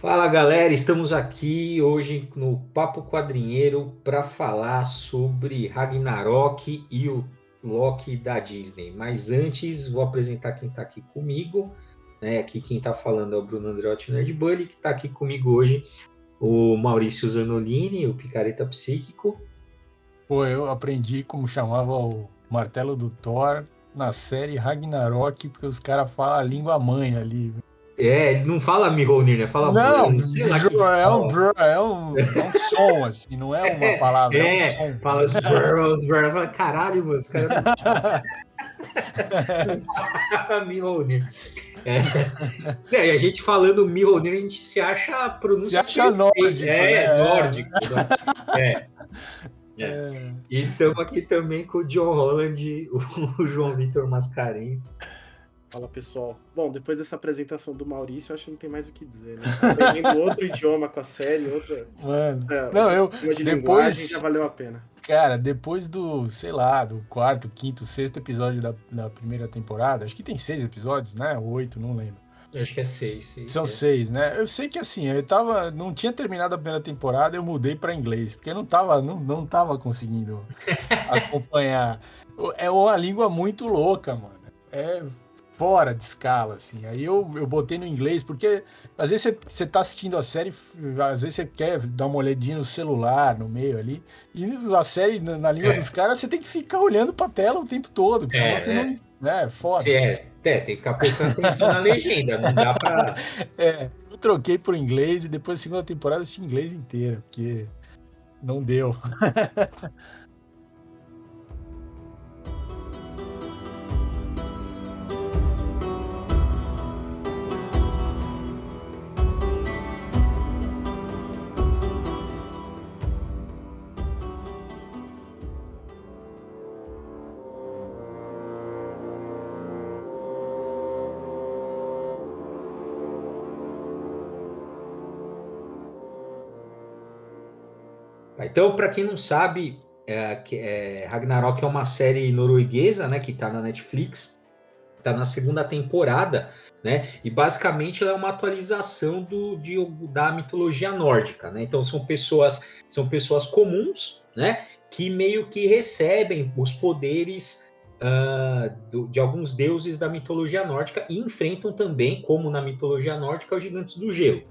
Fala galera, estamos aqui hoje no Papo Quadrinheiro para falar sobre Ragnarok e o Loki da Disney. Mas antes, vou apresentar quem está aqui comigo. Né? Aqui quem está falando é o Bruno Andreotti Nerd Bully, que está aqui comigo hoje o Maurício Zanolini, o Picareta Psíquico. Pô, eu aprendi como chamava o martelo do Thor na série Ragnarok, porque os caras falam a língua mãe ali. É, não fala Mjolnir, né? Fala Não, sei lá é, um, é, um, é um som, assim, não é uma palavra, é, é um som. Fala os fala, caralho, mano, os caras... Mjolnir. É. é, e a gente falando Mjolnir, a gente se acha pronúncia Se acha nórdico. É, é, nórdico. Né? É. É. é. E estamos aqui também com o John Holland, o João Vitor Mascarenhas. Fala pessoal. Bom, depois dessa apresentação do Maurício, acho que não tem mais o que dizer, né? Tá outro idioma com a série, outra. Mano. É, não, eu. De depois já valeu a pena. Cara, depois do, sei lá, do quarto, quinto, sexto episódio da, da primeira temporada, acho que tem seis episódios, né? Oito, não lembro. acho que é seis. seis São é. seis, né? Eu sei que assim, eu tava. Não tinha terminado a primeira temporada, eu mudei para inglês, porque eu não tava, não, não tava conseguindo acompanhar. É uma língua muito louca, mano. É fora de escala, assim. Aí eu, eu botei no inglês, porque às vezes você tá assistindo a série, às vezes você quer dar uma olhadinha no celular, no meio ali, e a série, na, na língua é. dos caras, você tem que ficar olhando pra tela o tempo todo, porque é, você é. não... Né, foda. É, é, tem que ficar prestando atenção na legenda, não dá pra... É, eu troquei por inglês e depois da segunda temporada assisti inglês inteiro, porque não deu. Então, para quem não sabe, é, é, Ragnarok é uma série norueguesa, né, que está na Netflix, está na segunda temporada, né, e basicamente ela é uma atualização do, de, da mitologia nórdica, né, então são pessoas, são pessoas comuns, né, que meio que recebem os poderes uh, do, de alguns deuses da mitologia nórdica e enfrentam também, como na mitologia nórdica, os gigantes do gelo.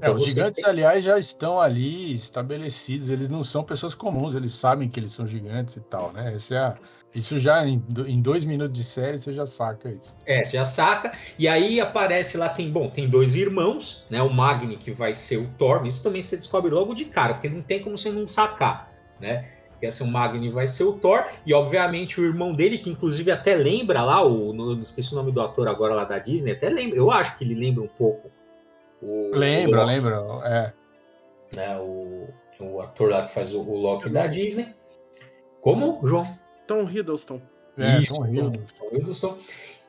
É, os gigantes, tem... aliás, já estão ali estabelecidos, eles não são pessoas comuns, eles sabem que eles são gigantes e tal, né? É a... Isso já em, em dois minutos de série você já saca isso. É, você já saca. E aí aparece lá, tem, bom, tem dois irmãos, né? O Magni, que vai ser o Thor, isso também você descobre logo de cara, porque não tem como você não sacar, né? Que assim, o Magni vai ser o Thor, e obviamente o irmão dele, que inclusive até lembra lá, o, não esqueci o nome do ator agora lá da Disney, até lembra, eu acho que ele lembra um pouco o, lembra, o lembra, é. Né, o, o ator lá que faz o, o Loki da Disney. Como, João? Tom Hiddleston. É, Isso, Tom Hiddleston. Tom Hiddleston.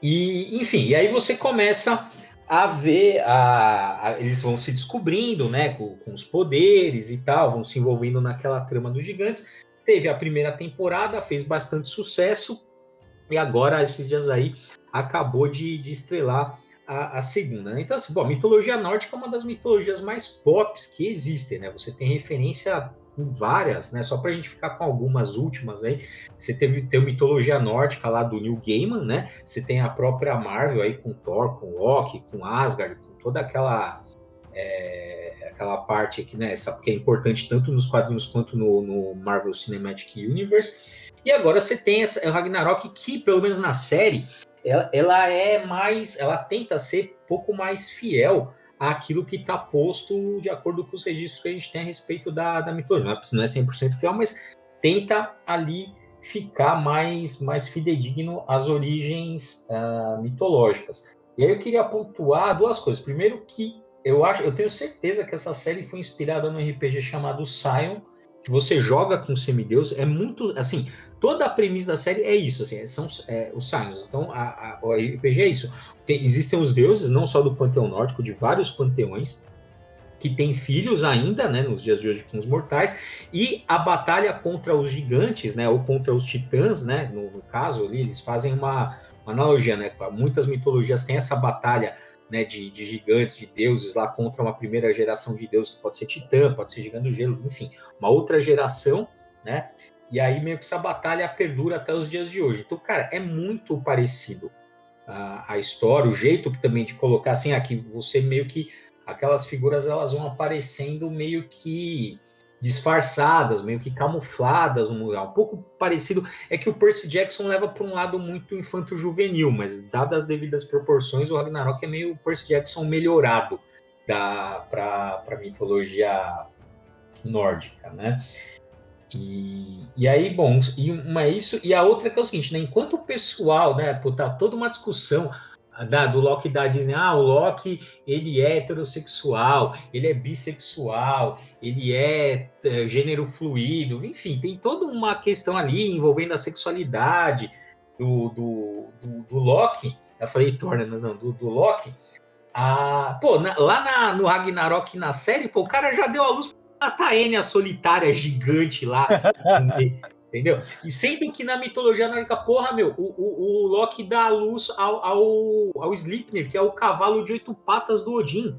E, enfim, e aí você começa a ver, a, a, eles vão se descobrindo, né, com, com, os poderes e tal, vão se envolvendo naquela trama dos gigantes. Teve a primeira temporada, fez bastante sucesso, e agora, esses dias aí, acabou de, de estrelar a, a, segunda. Né? Então, assim, bom, a mitologia nórdica é uma das mitologias mais pop que existem, né? Você tem referência em várias, né? Só para a gente ficar com algumas últimas aí. Você teve tem a mitologia nórdica lá do Neil Gaiman, né? Você tem a própria Marvel aí com Thor, com Loki, com Asgard, com toda aquela é, aquela parte aqui, né? Essa que é importante tanto nos quadrinhos quanto no, no Marvel Cinematic Universe. E agora você tem essa, o Ragnarok que, pelo menos na série, ela, ela é mais, ela tenta ser pouco mais fiel àquilo que está posto de acordo com os registros que a gente tem a respeito da, da mitologia. Não é 100% é fiel, mas tenta ali ficar mais, mais fidedigno às origens uh, mitológicas. E aí eu queria pontuar duas coisas. Primeiro que eu acho, eu tenho certeza que essa série foi inspirada no RPG chamado Sion, que você joga com semideus. É muito, assim, toda a premissa da série é isso, assim, são é, os Signs. Então, a, a, o RPG é isso. Tem, existem os deuses, não só do panteão nórdico, de vários panteões, que têm filhos ainda, né, nos dias de hoje com os mortais, e a batalha contra os gigantes, né, ou contra os titãs, né, no, no caso ali, eles fazem uma, uma, analogia, né, muitas mitologias têm essa batalha né, de, de, gigantes, de deuses lá contra uma primeira geração de deuses que pode ser Titã, pode ser Gigante do Gelo, enfim, uma outra geração, né? E aí meio que essa batalha perdura até os dias de hoje. Então, cara, é muito parecido a, a história, o jeito que também de colocar assim, aqui você meio que aquelas figuras elas vão aparecendo meio que disfarçadas, meio que camufladas. Um pouco parecido é que o Percy Jackson leva para um lado muito infanto-juvenil, mas dadas as devidas proporções, o Ragnarok é meio Percy Jackson melhorado para a mitologia nórdica, né? E, e aí, bom, e uma é isso, e a outra que é o seguinte, né? Enquanto o pessoal, né, pô, tá toda uma discussão da, do Loki da Disney, ah, o Loki, ele é heterossexual, ele é bissexual, ele é, é gênero fluido, enfim, tem toda uma questão ali envolvendo a sexualidade do, do, do, do Loki, eu falei Thor, né, mas não, do, do Loki, ah, pô, na, lá na, no Ragnarok, na série, pô, o cara já deu a luz a Taênia solitária gigante lá, entendeu? E sendo que na mitologia nórdica, porra, meu, o, o, o Loki dá a luz ao, ao, ao Sleipnir, que é o cavalo de oito patas do Odin,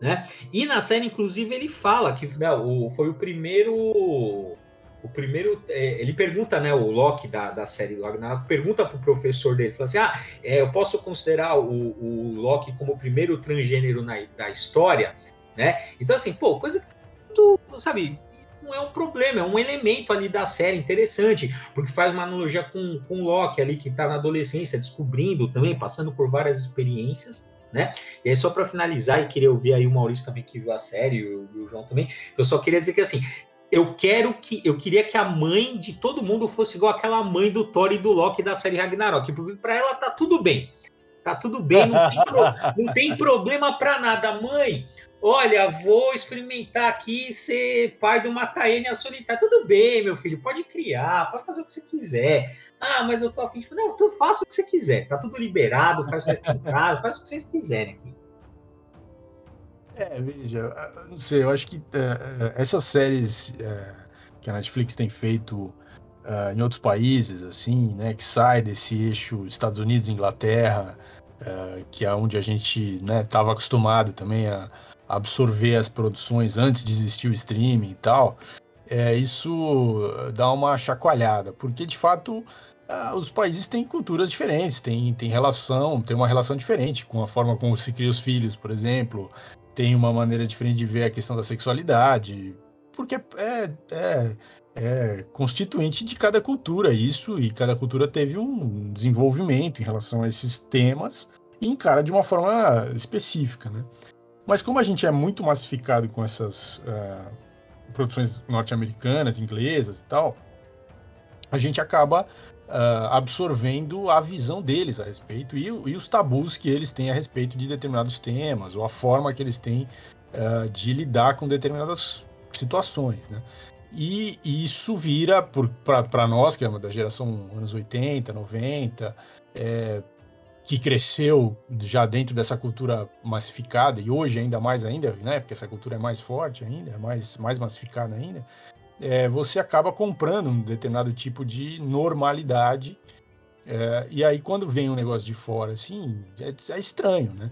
né? E na série, inclusive, ele fala que né, o, foi o primeiro. O primeiro. É, ele pergunta, né? O Loki da, da série Ragnarok pergunta pro professor dele: fala assim, ah, é, eu posso considerar o, o Loki como o primeiro transgênero na, da história, né? Então, assim, pô, coisa que muito, sabe, não é um problema, é um elemento ali da série interessante, porque faz uma analogia com, com o Loki ali, que está na adolescência, descobrindo também, passando por várias experiências, né? E aí, só para finalizar, e queria ouvir aí o Maurício também que viu a série, e o, o João também, eu só queria dizer que assim, eu quero que eu queria que a mãe de todo mundo fosse igual aquela mãe do Thor e do Loki da série Ragnarok, porque para ela tá tudo bem. Tá tudo bem, não tem, pro, não tem problema para nada, mãe. Olha, vou experimentar aqui ser pai de uma taênia solitária. Tudo bem, meu filho, pode criar, pode fazer o que você quiser. Ah, mas eu tô afim de. Não, então faça o que você quiser. Tá tudo liberado, faz festa em casa, faz o que vocês quiserem aqui. É, veja, não sei, eu acho que é, essas séries é, que a Netflix tem feito é, em outros países, assim, né, que sai desse eixo Estados Unidos, Inglaterra, que é onde a gente estava né, acostumado também a, absorver as produções antes de existir o streaming e tal, é, isso dá uma chacoalhada, porque de fato os países têm culturas diferentes, têm, têm relação, tem uma relação diferente com a forma como se cria os filhos, por exemplo, tem uma maneira diferente de ver a questão da sexualidade, porque é, é, é constituinte de cada cultura isso, e cada cultura teve um desenvolvimento em relação a esses temas e encara de uma forma específica, né? Mas como a gente é muito massificado com essas uh, produções norte-americanas, inglesas e tal, a gente acaba uh, absorvendo a visão deles a respeito e, e, os tabus que eles têm a respeito de determinados temas ou a forma que eles têm uh, de lidar com determinadas situações, né? E, isso vira para nós, que é uma da geração anos 80, 90, é, que cresceu já dentro dessa cultura massificada e hoje ainda mais ainda, né? Porque essa cultura é mais forte ainda, é mais, mais massificada ainda. É, você acaba comprando um determinado tipo de normalidade. É, e aí, quando vem um negócio de fora, assim, é, é estranho, né?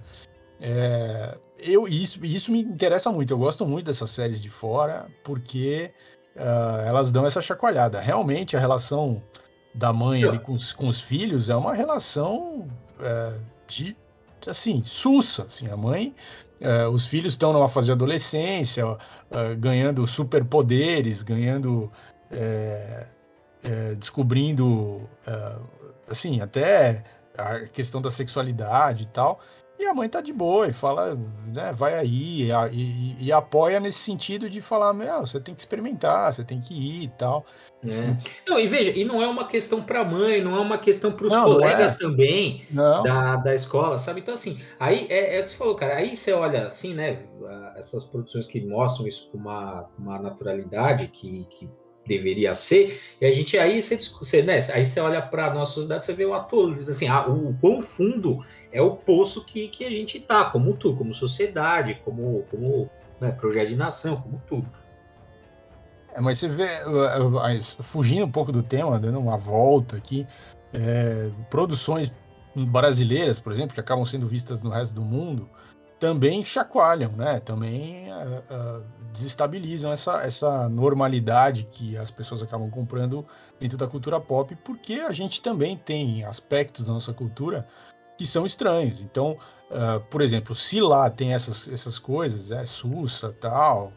É, eu, isso, isso me interessa muito. Eu gosto muito dessas séries de fora, porque uh, elas dão essa chacoalhada. Realmente, a relação da mãe ali com os, com os filhos é uma relação é, de assim, sussa, assim, a mãe, é, os filhos estão numa fase de adolescência, é, ganhando superpoderes, ganhando, é, descobrindo, assim, até a questão da sexualidade e tal, e a mãe tá de boa e fala, né, vai aí, e, e, e apoia nesse sentido de falar, meu, você tem que experimentar, você tem que ir e tal. É. Não, e veja, e não é uma questão para a mãe, não é uma questão para os colegas é. também da, da escola, sabe? Então, assim, aí é, é o que você falou, cara. Aí você olha assim, né? Essas produções que mostram isso com uma, uma naturalidade que, que deveria ser, e a gente aí você, você né, aí você olha para a nossa sociedade, você vê o ator, assim, a, o, o quão fundo é o poço que, que a gente tá, como tudo, como sociedade, como, como né, projeto de nação, como tudo. É, mas você vê, fugindo um pouco do tema, dando uma volta aqui, é, produções brasileiras, por exemplo, que acabam sendo vistas no resto do mundo, também chacoalham, né? Também uh, uh, desestabilizam essa, essa normalidade que as pessoas acabam comprando dentro da cultura pop, porque a gente também tem aspectos da nossa cultura que são estranhos. Então, uh, por exemplo, se lá tem essas, essas coisas, é sussa, tal,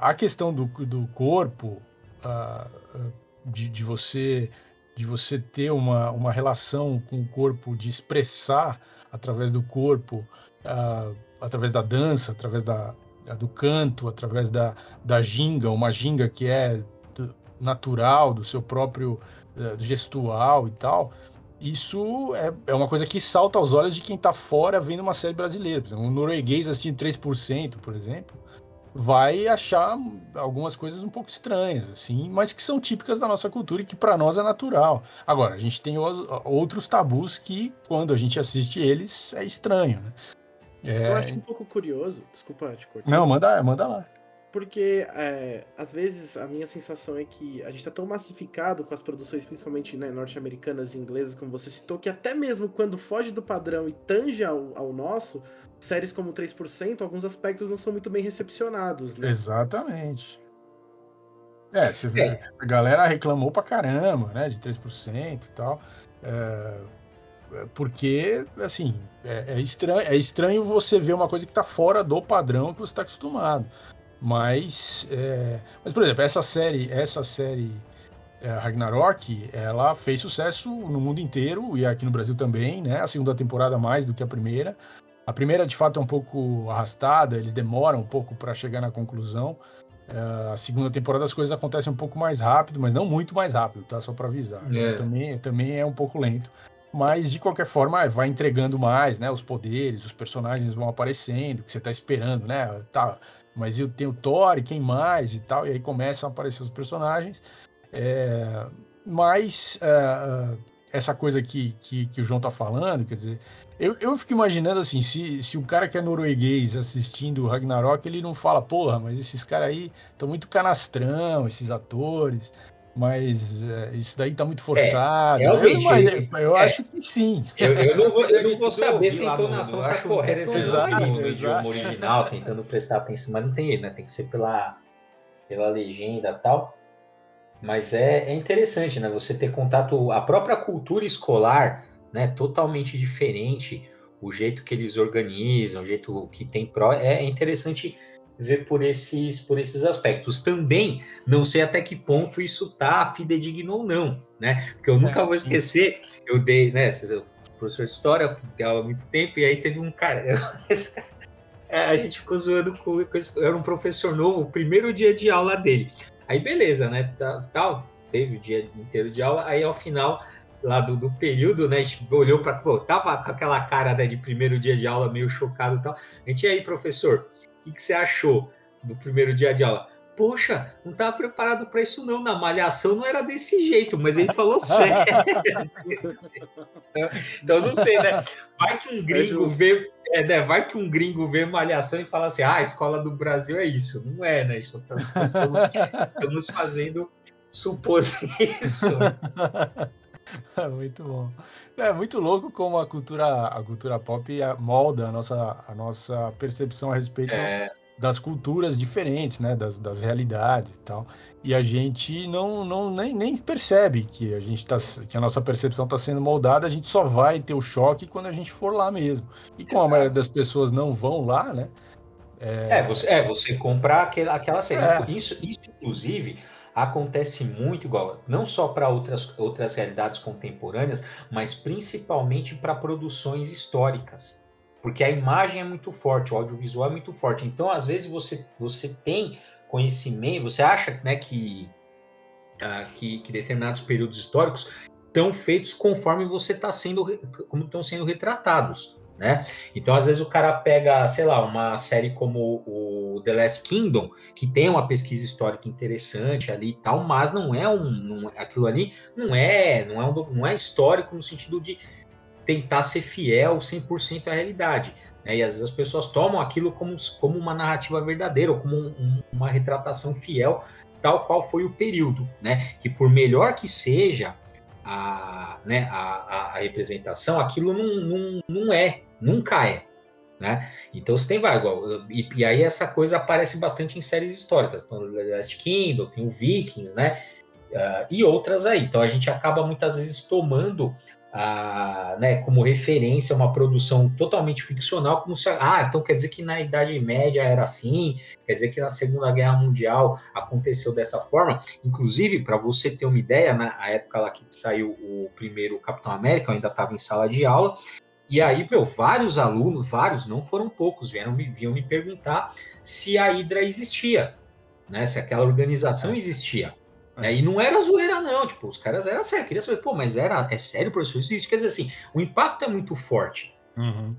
a questão do, do corpo, de, de você de você ter uma, uma relação com o corpo, de expressar através do corpo, uh, através da dança, através da, do canto, através da, da ginga, uma ginga que é do, natural, do seu próprio uh, gestual e tal. Isso é, é uma coisa que salta aos olhos de quem está fora vendo uma série brasileira. um norueguês assistindo 3%, por exemplo, vai achar algumas coisas um pouco estranhas, assim, mas que são típicas da nossa cultura e que para nós é natural. Agora, a gente tem os, outros tabus que, quando a gente assiste eles, é estranho, né? É... Eu acho um pouco curioso, desculpa te cortar. Não, manda, manda lá. Porque, é, às vezes, a minha sensação é que a gente está tão massificado com as produções, principalmente né, norte-americanas e inglesas, como você citou, que até mesmo quando foge do padrão e tange ao, ao nosso, séries como 3%, alguns aspectos não são muito bem recepcionados, né? Exatamente. É, você vê, é. a galera reclamou pra caramba, né, de 3% e tal. É, porque, assim, é, é, estranho, é estranho você ver uma coisa que tá fora do padrão que você está acostumado. Mas, é, mas, por exemplo, essa série, essa série é, Ragnarok, ela fez sucesso no mundo inteiro e aqui no Brasil também, né? A segunda temporada mais do que a primeira. A primeira, de fato, é um pouco arrastada, eles demoram um pouco para chegar na conclusão. Uh, a segunda temporada as coisas acontecem um pouco mais rápido, mas não muito mais rápido, tá? Só para avisar. É. Também, também é um pouco lento. Mas, de qualquer forma, vai entregando mais, né? Os poderes, os personagens vão aparecendo, que você tá esperando, né? Tá, mas eu tenho Thor e quem mais e tal. E aí começam a aparecer os personagens. É, mas uh, essa coisa que, que, que o João tá falando, quer dizer, eu, eu fico imaginando assim, se, se o cara que é norueguês assistindo o Ragnarok, ele não fala, porra, mas esses caras aí estão muito canastrão, esses atores, mas é, isso daí tá muito forçado. É, eu, imagino, eu é, acho que sim. Eu, eu não vou, eu não vou saber se a entonação tá correta exato, no idioma original, tentando prestar atenção, mas não tem né? Tem que ser pela, pela legenda e tal. Mas é, é interessante, né? Você ter contato, a própria cultura escolar né, totalmente diferente, o jeito que eles organizam, o jeito que tem pró, é interessante ver por esses, por esses aspectos. Também não sei até que ponto isso tá fidedigno ou não, né? Porque eu nunca é, vou sim. esquecer, eu dei, né, eu professor de história, dei aula há muito tempo, e aí teve um cara, é, a gente ficou zoando com, com era um professor novo, o primeiro dia de aula dele. Aí beleza, né, tal, teve o dia inteiro de aula, aí ao final lá do, do período, né? A gente olhou para. Tava com aquela cara né, de primeiro dia de aula meio chocado e tal. A gente, e aí, professor, o que, que você achou do primeiro dia de aula? Poxa, não estava preparado para isso não. Na malhação não era desse jeito, mas ele falou sério. então não sei, né? Vai que um é gringo vê, é, né? Vai que um gringo vê malhação e fala assim: ah, a escola do Brasil é isso. Não é, né? Estamos, estamos fazendo suposições. muito bom. É muito louco como a cultura, a cultura pop molda a nossa, a nossa percepção a respeito é. das culturas diferentes, né? Das, das realidades e tal. E a gente não, não nem, nem percebe que a gente tá, que a nossa percepção está sendo moldada, a gente só vai ter o choque quando a gente for lá mesmo. E como Exato. a maioria das pessoas não vão lá, né? É, é você, é, você comprar aquela, aquela série. É. Isso, isso, inclusive, acontece muito igual, não só para outras, outras realidades contemporâneas, mas principalmente para produções históricas. Porque a imagem é muito forte, o audiovisual é muito forte. Então, às vezes, você, você tem conhecimento, você acha né, que, uh, que, que determinados períodos históricos são feitos conforme você está sendo, como estão sendo retratados né? Então, às vezes, o cara pega, sei lá, uma série como o The Last Kingdom, que tem uma pesquisa histórica interessante ali e tal, mas não é um. Não, aquilo ali não é, não é, um, não é histórico no sentido de tentar ser fiel 100% à realidade. Né? E às vezes as pessoas tomam aquilo como, como uma narrativa verdadeira, ou como um, uma retratação fiel, tal qual foi o período, né? Que por melhor que seja, a, né, a, a representação, aquilo não, não, não é, nunca é. Né? Então você tem vai igual, e, e, aí essa coisa aparece bastante em séries históricas. Então, Last Kingdom, tem o Vikings, né? Uh, e outras aí. Então a gente acaba muitas vezes tomando a, né, como referência uma produção totalmente ficcional, como se, ah, então quer dizer que na Idade Média era assim, quer dizer que na Segunda Guerra Mundial aconteceu dessa forma. Inclusive, para você ter uma ideia, na época lá que saiu o primeiro Capitão América, eu ainda estava em sala de aula, e aí, meu, vários alunos, vários, não foram poucos, vieram me, vinham me perguntar se a Hydra existia, né? Se aquela organização existia. É. E não era zoeira, não. Tipo, os caras eram sérios. Queria saber, pô, mas era, é sério, professor? Isso existe? Quer dizer assim, o impacto é muito forte. Uhum.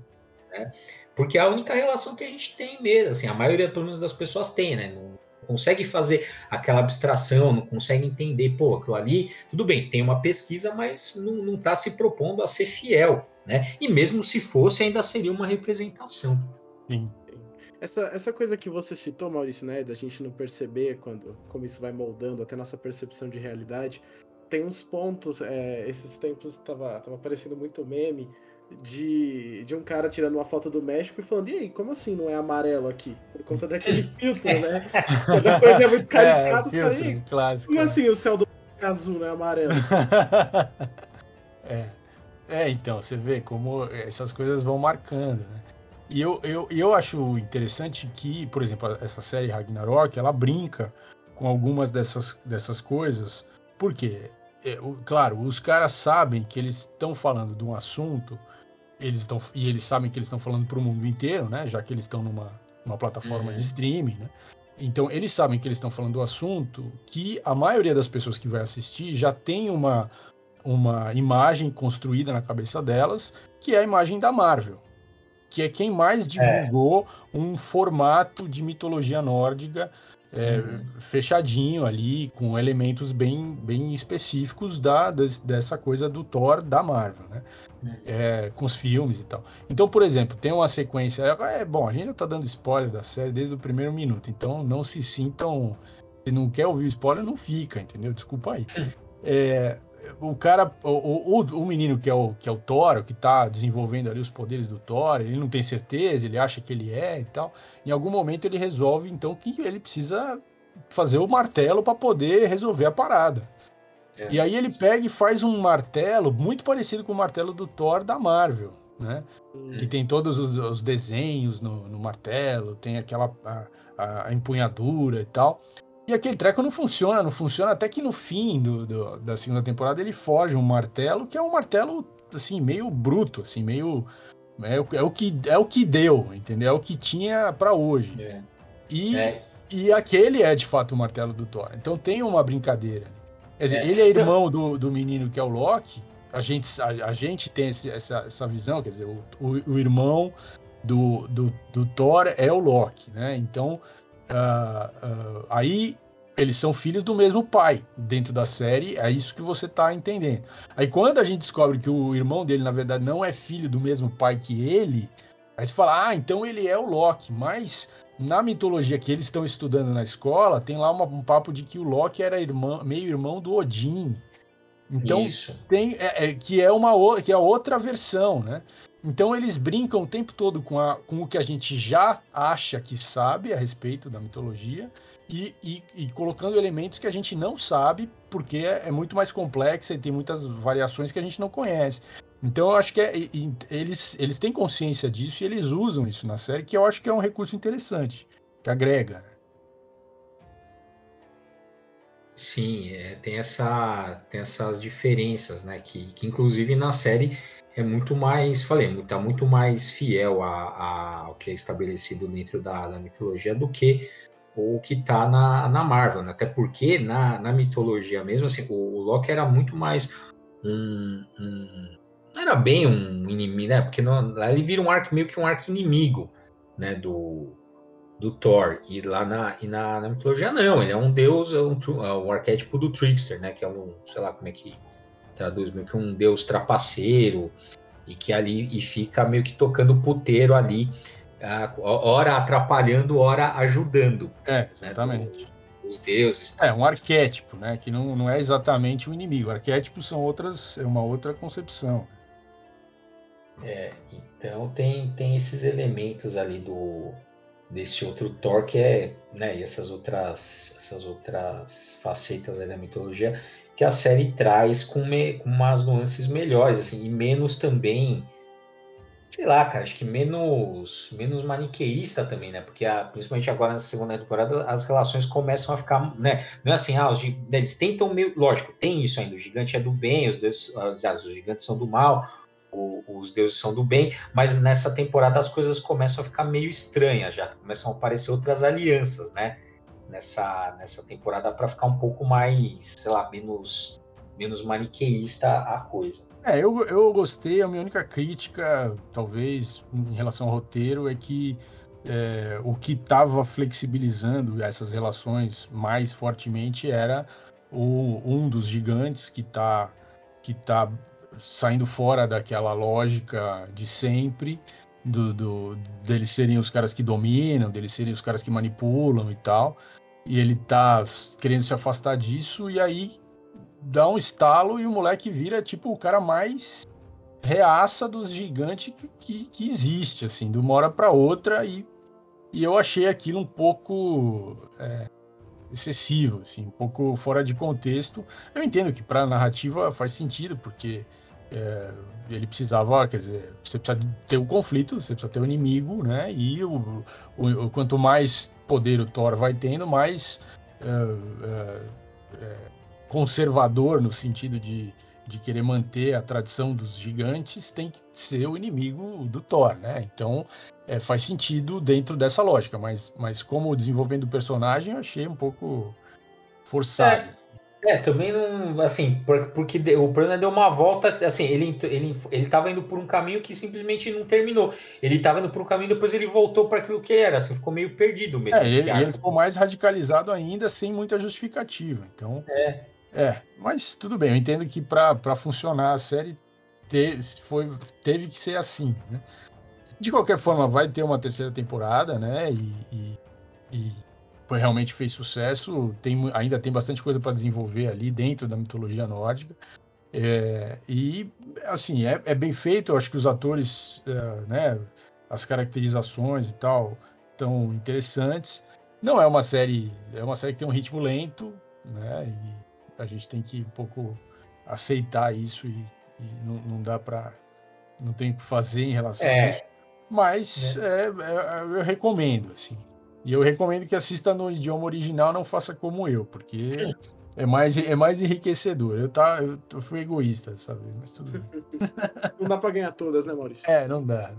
Né? Porque é a única relação que a gente tem mesmo. Assim, a maioria, pelo menos, das pessoas tem, né? Não consegue fazer aquela abstração, não consegue entender, pô, aquilo ali, tudo bem, tem uma pesquisa, mas não está se propondo a ser fiel, né? E mesmo se fosse, ainda seria uma representação. Sim. Essa, essa coisa que você citou, Maurício, né, da gente não perceber quando como isso vai moldando até nossa percepção de realidade, tem uns pontos, é, esses tempos tava, tava aparecendo muito meme de, de um cara tirando uma foto do México e falando, e aí, como assim não é amarelo aqui? Por conta daquele filtro, né? Quando coisa é muito caricada, é, filtro, caras, clássico, como né? assim o céu do azul não é amarelo? é. É, então, você vê como essas coisas vão marcando, né? E eu, eu, eu acho interessante que, por exemplo, essa série Ragnarok, ela brinca com algumas dessas, dessas coisas, porque, é, o, claro, os caras sabem que eles estão falando de um assunto, eles estão e eles sabem que eles estão falando para o mundo inteiro, né? Já que eles estão numa, numa plataforma uhum. de streaming, né? Então, eles sabem que eles estão falando do assunto que a maioria das pessoas que vai assistir já tem uma, uma imagem construída na cabeça delas, que é a imagem da Marvel que é quem mais é. divulgou é. um formato de mitologia nórdica é, uhum. fechadinho ali, com elementos bem, bem específicos da, dessa coisa do Thor da Marvel, né? Uhum. É, com os filmes e tal. Então, por exemplo, tem uma sequência. É, bom, a gente já tá dando spoiler da série desde o primeiro minuto, então não se sintam. Se não quer ouvir spoiler, não fica, entendeu? Desculpa aí. Hum. É, o cara, o, o, o, menino que é o, que é o Thor, que tá desenvolvendo ali os poderes do Thor, ele não tem certeza, ele acha que ele é e tal. Em algum momento ele resolve, então, que ele precisa fazer o martelo para poder resolver a parada. É. E aí ele pega e faz um martelo muito parecido com o martelo do Thor da Marvel, né? Hum. Que tem todos os, os desenhos no, no, martelo, tem aquela a, a empunhadura e tal. E aquele treco não funciona, não funciona até que no fim do, do, da segunda temporada ele foge um martelo, que é um martelo, assim, meio bruto, assim, meio... É, é, o, que, é o que deu, entendeu? É o que tinha para hoje. É. E, é. e aquele é, de fato, o martelo do Thor. Então tem uma brincadeira. Quer dizer, é. ele é irmão do, do menino que é o Loki, a gente, a, a gente tem esse, essa, essa visão, quer dizer, o, o, o irmão do, do, do Thor é o Loki, né? Então Uh, uh, aí eles são filhos do mesmo pai dentro da série, é isso que você tá entendendo. Aí quando a gente descobre que o irmão dele, na verdade, não é filho do mesmo pai que ele, aí você fala, ah, então ele é o Loki. Mas na mitologia que eles estão estudando na escola, tem lá uma, um papo de que o Loki era irmão, meio irmão do Odin. Então isso. tem é, é, que é uma que é outra versão, né? Então eles brincam o tempo todo com, a, com o que a gente já acha que sabe a respeito da mitologia e, e, e colocando elementos que a gente não sabe porque é, é, muito mais complexa e tem muitas variações que a gente não conhece. Então eu acho que é, e, eles, eles têm consciência disso e eles usam isso na série, que eu acho que é um recurso interessante, que agrega. Né? Sim, é, tem, essa, tem essas diferenças, né? Que, que inclusive na série é muito mais, falei, está muito mais fiel a, a, ao que é estabelecido dentro da, da mitologia do que o que está na, na Marvel, né? até porque na, na mitologia mesmo, assim, o, o Loki era muito mais um, um, era bem um inimigo, né? Porque lá ele vira um arco meio que um arco inimigo, né? Do, do Thor e lá na, e na, na mitologia não, ele é um deus, é um, é um arquétipo do trickster, né? Que é um, sei lá como é que traduz meio que um deus trapaceiro e que ali e fica meio que tocando puteiro ali, uh, ora atrapalhando, ora ajudando. É, exatamente. Né, os deuses. É, um arquétipo, né? Que não, não é exatamente um inimigo. Arquétipos são outras, é uma outra concepção. É, então tem, tem esses elementos ali do desse outro Thor que é, né, e essas outras essas outras facetas da mitologia que a série traz com, me, com umas nuances melhores, assim, e menos também sei lá, cara, acho que menos menos maniqueísta também, né? Porque a, principalmente agora na segunda temporada as relações começam a ficar, né? Não é assim, ah, os, né, eles tentam meio, lógico, tem isso ainda, o gigante é do bem, os, deuses, os gigantes são do mal, os deuses são do bem, mas nessa temporada as coisas começam a ficar meio estranhas já, começam a aparecer outras alianças, né? Nessa nessa temporada para ficar um pouco mais, sei lá, menos menos maniqueísta a coisa. É, eu, eu gostei. A minha única crítica, talvez, em relação ao roteiro, é que é, o que estava flexibilizando essas relações mais fortemente era o, um dos gigantes que está que tá saindo fora daquela lógica de sempre, do, do, deles serem os caras que dominam, deles serem os caras que manipulam e tal. E ele tá querendo se afastar disso, e aí dá um estalo e o moleque vira tipo o cara mais reaça dos gigantes que, que, existe, assim, de uma hora para outra. E, e eu achei aquilo um pouco é, excessivo, assim, um pouco fora de contexto. Eu entendo que para narrativa faz sentido, porque é, ele precisava, quer dizer, você precisa ter o conflito, você precisa ter o inimigo, né? E o, o, o quanto mais poder o Thor vai tendo, mais. É, é, é conservador no sentido de, de querer manter a tradição dos gigantes tem que ser o inimigo do Thor, né? Então é, faz sentido dentro dessa lógica, mas, mas como o desenvolvimento do personagem eu achei um pouco forçado. É, é também não, assim, porque o Prana deu uma volta, assim, ele, ele, ele tava indo por um caminho que simplesmente não terminou. Ele tava indo por um caminho, depois ele voltou para aquilo que era, assim, ficou meio perdido mesmo. É, ele, ele, ficou mais radicalizado ainda, sem muita justificativa. Então, é. É, mas tudo bem, eu entendo que para funcionar a série te, foi, teve que ser assim, né? De qualquer forma, vai ter uma terceira temporada, né? E, e, e realmente fez sucesso. Tem, ainda tem bastante coisa para desenvolver ali dentro da mitologia nórdica. É, e, assim, é, é, bem feito. Eu acho que os atores, é, né? As caracterizações e tal tão interessantes. Não é uma série, é uma série que tem um ritmo lento, né? E, a gente tem que um pouco aceitar isso e, e não, não, dá para não tem o que fazer em relação é. a isso. Mas é. É, é. eu recomendo, assim. E eu recomendo que assista no idioma original, não faça como eu, porque é mais, é mais enriquecedor. Eu, tá, eu, eu fui egoísta, sabe? Mas tudo bem. não dá para ganhar todas, né, Maurício? É, não dá.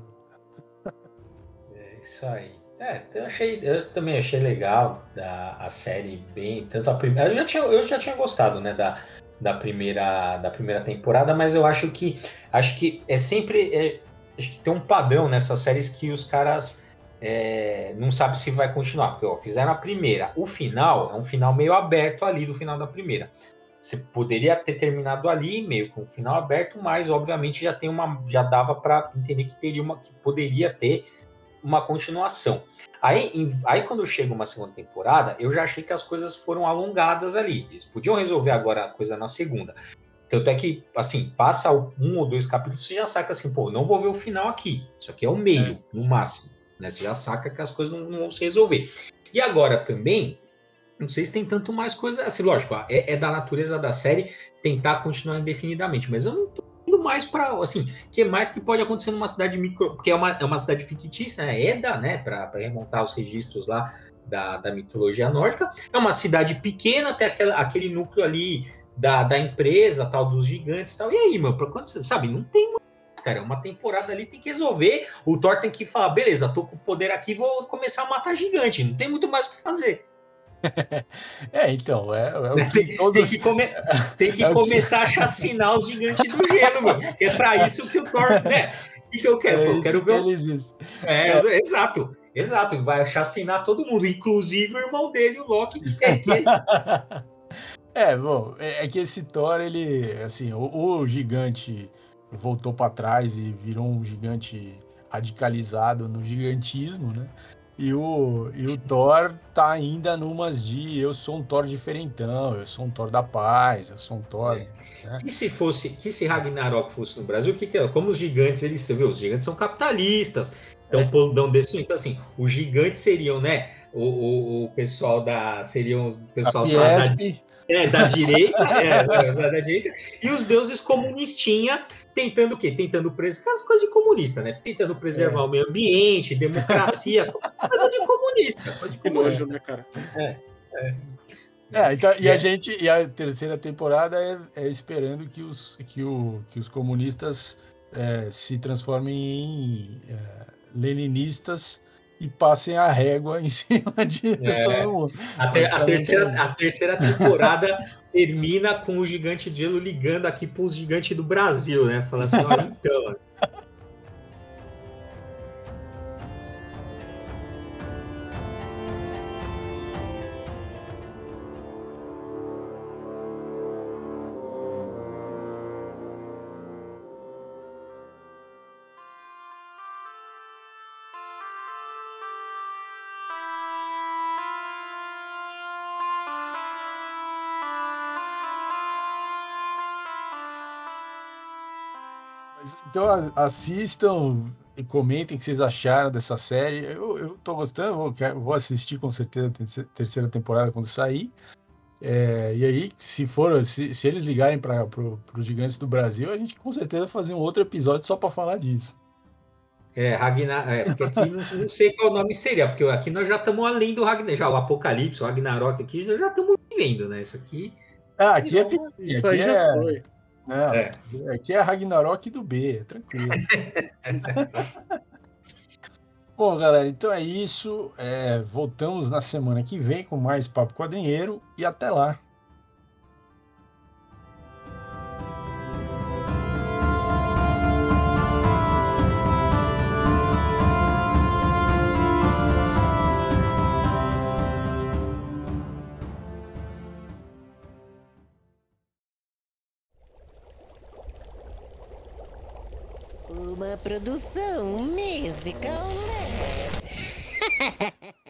É isso aí. É, eu, achei, eu também achei legal da, a série bem. Tanto a primeira. Eu já tinha, eu já tinha gostado, né, da, da, primeira, da primeira temporada, mas eu acho que. Acho que é sempre. É, acho que tem um padrão nessas séries que os caras. É, não sabem se vai continuar, porque ó, fizeram a primeira. O final é um final meio aberto ali do final da primeira. Você poderia ter terminado ali, meio com o final aberto, mas obviamente já tem uma. Já dava para entender que teria uma. que poderia ter uma continuação. Aí, em, aí quando chega uma segunda temporada, eu já achei que as coisas foram alongadas ali. Eles podiam resolver agora a coisa na segunda. Tanto é que, assim, passa um ou dois capítulos, você já saca assim, pô, não vou ver o final aqui. Isso aqui é o meio, é. no máximo. Né? Você já saca que as coisas não, não, vão se resolver. E agora também, não sei se tem tanto mais coisa. Assim, lógico, é, é da natureza da série tentar continuar indefinidamente, mas eu não tô indo mais para assim, que mais que pode acontecer numa cidade micro, porque é uma, é uma cidade fictícia, né? Eda, né, para remontar os registros lá da, da mitologia nórdica. É uma cidade pequena, até aquele, aquele núcleo ali da, da empresa, tal, dos gigantes tal. E aí, meu, para quando sabe, não tem cara, uma temporada ali tem que resolver. O Thor tem que falar, beleza, tô com o poder aqui, vou começar a matar gigante. Não tem muito mais o que fazer. É, então, é, é que tem, todos... tem que, come... tem que é começar que... a chacinar os gigantes do gelo, meu. É para isso que o Thor. Né? O que, eu quero? É eu quero ver. Que é, é, exato. Exato, vai chacinar todo mundo, inclusive o irmão dele, o Loki, que quer que É, bom, é, é que esse Thor, ele, assim, o, o gigante voltou para trás e virou um gigante radicalizado no gigantismo, né? E o, e o Thor tá ainda numas de eu sou um Thor diferentão, eu sou um Thor da paz, eu sou um Thor. É. Né? E se fosse, que se Ragnarok fosse no Brasil, o que, que é? Como os gigantes, eles viu, os gigantes são capitalistas, então é. dão desse, então assim, os gigantes seriam, né? O, o, o pessoal da. seriam os pessoal da, é, da direita, é, da, da, direita, e os deuses comunistinha tentando o quê? Tentando preservar as coisas de comunista, né? Tentando preservar é. o meio ambiente, democracia, coisa de comunista, coisa de comunista. Né, cara? É, é. É, então, e a é. gente, e a terceira temporada é, é, esperando que os, que, o, que os comunistas é, se transformem em é, leninistas e passem a régua em cima de é, todo mundo. A, ter, a, terceira, a terceira temporada termina com o gigante de gelo ligando aqui para os gigantes do Brasil, né? Falando assim, olha, então. Então assistam e comentem o que vocês acharam dessa série. Eu, eu tô gostando, vou, vou assistir com certeza a terceira temporada quando sair. É, e aí, se for, se, se eles ligarem para pro, os gigantes do Brasil, a gente com certeza vai fazer um outro episódio só para falar disso. É, Ragnar, é, porque aqui não, não, sei qual nome seria, porque aqui nós já estamos além do Ragnar, já o Apocalipse, o Ragnarok aqui, já estamos vivendo, né? Isso aqui. Ah, aqui é, isso aqui é, não, é. aqui é Ragnarok do B, tranquilo. Bom, galera, então é isso. É, voltamos na semana que vem com mais Papo Quadrinheiro e até lá. Produção musical.